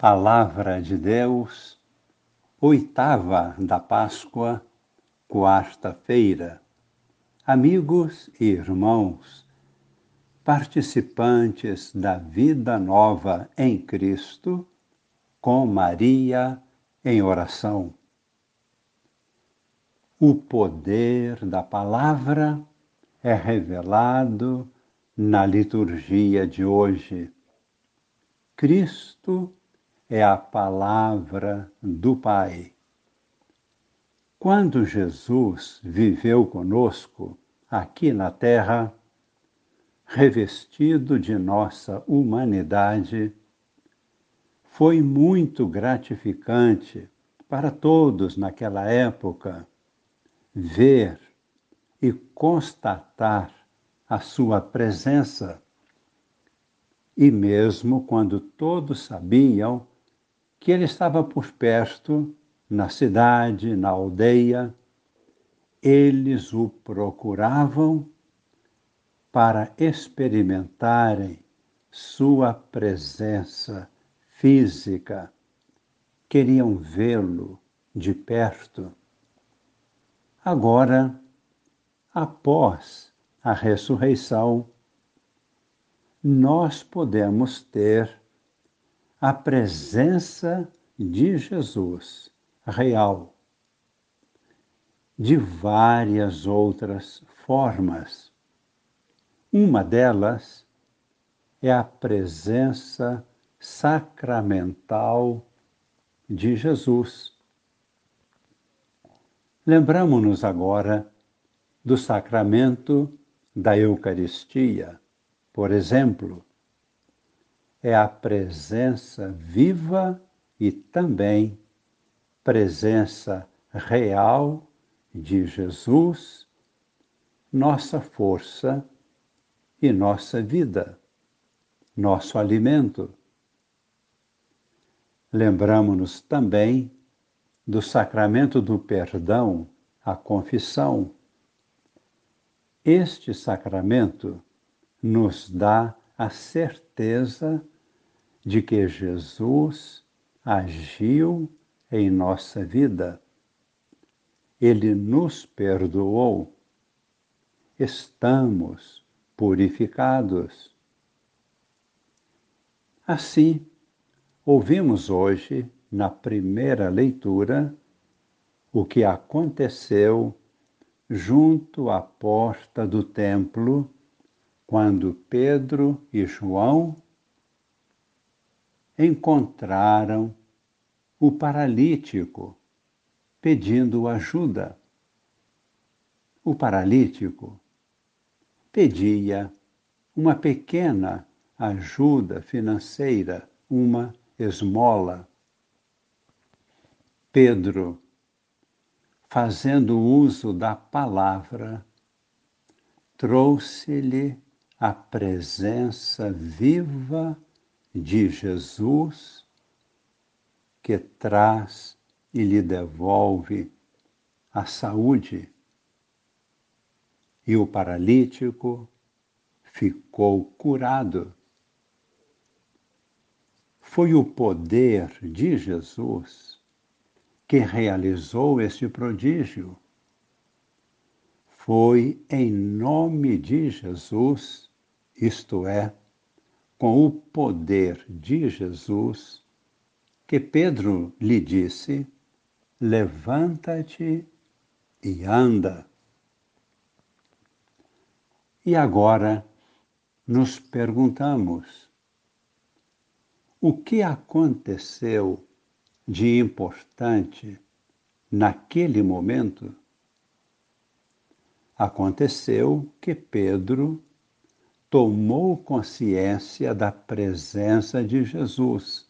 Palavra de Deus, oitava da Páscoa, quarta-feira. Amigos e irmãos, participantes da vida nova em Cristo, com Maria em oração. O poder da palavra é revelado na liturgia de hoje. Cristo é a palavra do Pai. Quando Jesus viveu conosco aqui na Terra, revestido de nossa humanidade, foi muito gratificante para todos naquela época ver e constatar a sua presença. E mesmo quando todos sabiam que ele estava por perto, na cidade, na aldeia, eles o procuravam para experimentarem sua presença física, queriam vê-lo de perto. Agora, após a ressurreição, nós podemos ter a presença de Jesus real de várias outras formas. Uma delas é a presença sacramental de Jesus. Lembramos-nos agora do sacramento da Eucaristia, por exemplo, é a presença viva e também presença real de Jesus, nossa força e nossa vida, nosso alimento. Lembramos-nos também do sacramento do perdão, a confissão. Este sacramento nos dá a certeza de que Jesus agiu em nossa vida. Ele nos perdoou. Estamos purificados. Assim, ouvimos hoje, na primeira leitura, o que aconteceu junto à porta do templo quando Pedro e João encontraram o paralítico pedindo ajuda. O paralítico pedia uma pequena ajuda financeira, uma esmola. Pedro, fazendo uso da palavra, trouxe-lhe a presença viva de Jesus que traz e lhe devolve a saúde. E o paralítico ficou curado. Foi o poder de Jesus que realizou este prodígio. Foi em nome de Jesus isto é, com o poder de Jesus, que Pedro lhe disse: Levanta-te e anda. E agora nos perguntamos: o que aconteceu de importante naquele momento? Aconteceu que Pedro tomou consciência da presença de Jesus.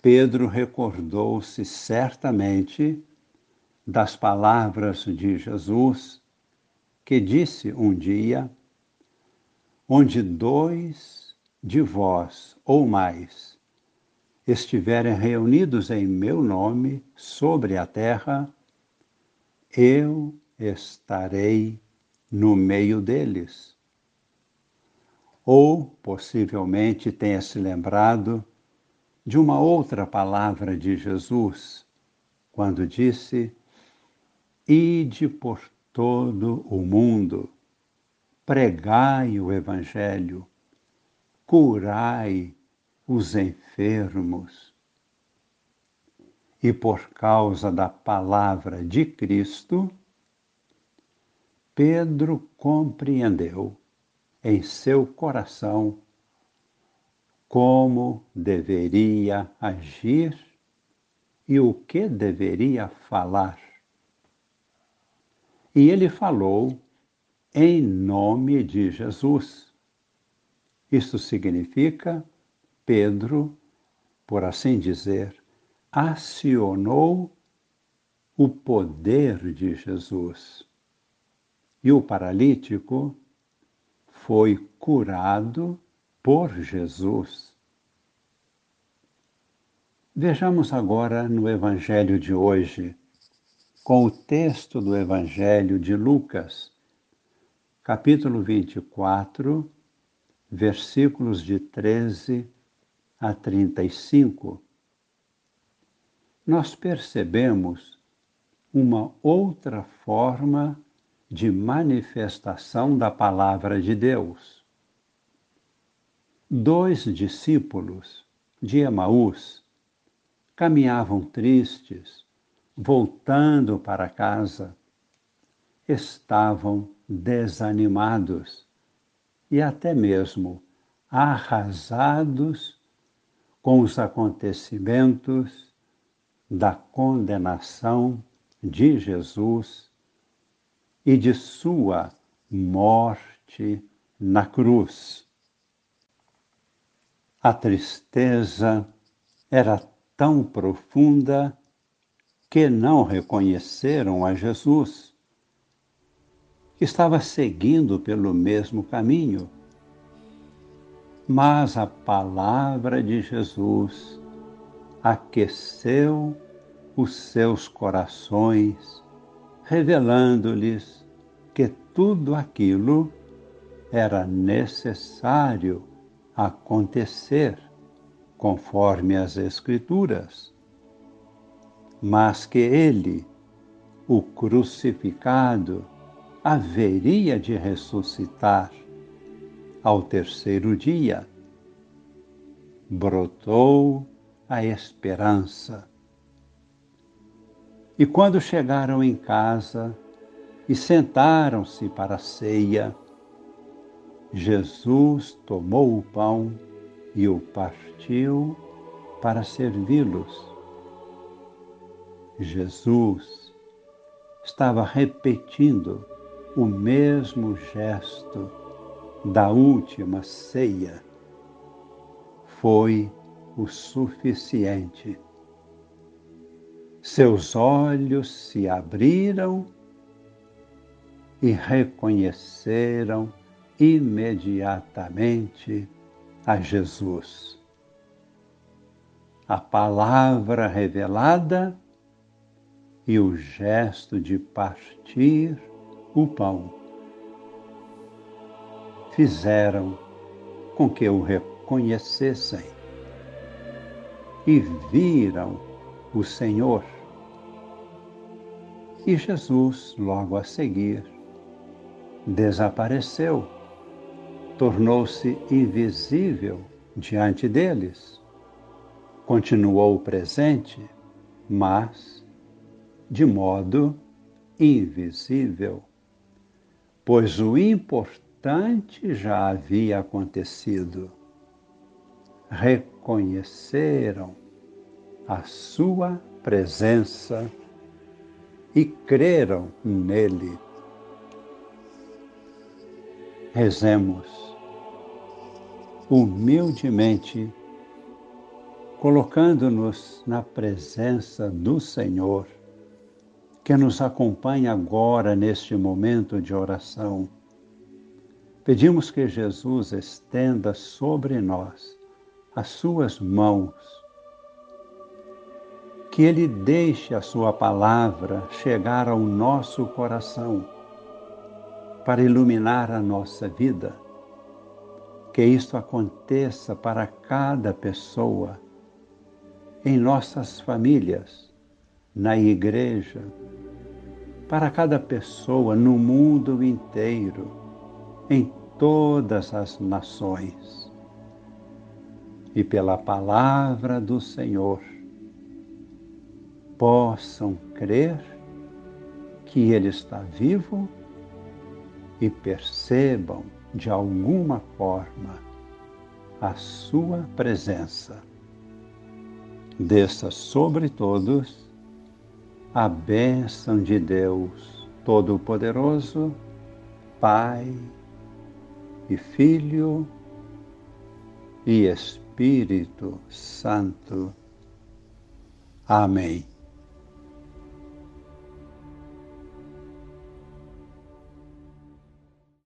Pedro recordou-se certamente das palavras de Jesus, que disse um dia: Onde dois de vós ou mais estiverem reunidos em meu nome sobre a terra, eu estarei no meio deles ou possivelmente tenha se lembrado de uma outra palavra de Jesus, quando disse: Ide por todo o mundo, pregai o Evangelho, curai os enfermos. E por causa da palavra de Cristo, Pedro compreendeu em seu coração como deveria agir e o que deveria falar. E ele falou em nome de Jesus. Isso significa Pedro, por assim dizer, acionou o poder de Jesus. E o paralítico foi curado por Jesus. Vejamos agora no Evangelho de hoje, com o texto do Evangelho de Lucas, capítulo 24, versículos de 13 a 35. Nós percebemos uma outra forma de manifestação da palavra de Deus dois discípulos de Emaús caminhavam tristes, voltando para casa. Estavam desanimados e até mesmo arrasados com os acontecimentos da condenação de Jesus e de sua morte na cruz. A tristeza era tão profunda que não reconheceram a Jesus, que estava seguindo pelo mesmo caminho. Mas a palavra de Jesus aqueceu os seus corações, revelando-lhes que tudo aquilo era necessário acontecer conforme as Escrituras, mas que ele, o crucificado, haveria de ressuscitar ao terceiro dia. Brotou a esperança. E quando chegaram em casa e sentaram-se para a ceia, Jesus tomou o pão e o partiu para servi-los. Jesus estava repetindo o mesmo gesto da última ceia. Foi o suficiente. Seus olhos se abriram e reconheceram imediatamente a Jesus. A palavra revelada e o gesto de partir o pão fizeram com que o reconhecessem e viram o Senhor. E Jesus, logo a seguir, desapareceu tornou-se invisível diante deles. Continuou presente, mas de modo invisível, pois o importante já havia acontecido. Reconheceram a sua presença e creram nele. Rezemos humildemente, colocando-nos na presença do Senhor, que nos acompanha agora neste momento de oração. Pedimos que Jesus estenda sobre nós as suas mãos, que Ele deixe a Sua palavra chegar ao nosso coração para iluminar a nossa vida que isto aconteça para cada pessoa em nossas famílias, na igreja, para cada pessoa no mundo inteiro, em todas as nações. E pela palavra do Senhor, possam crer que Ele está vivo e percebam de alguma forma a Sua presença. Desça sobre todos a bênção de Deus Todo-Poderoso, Pai e Filho e Espírito Santo. Amém.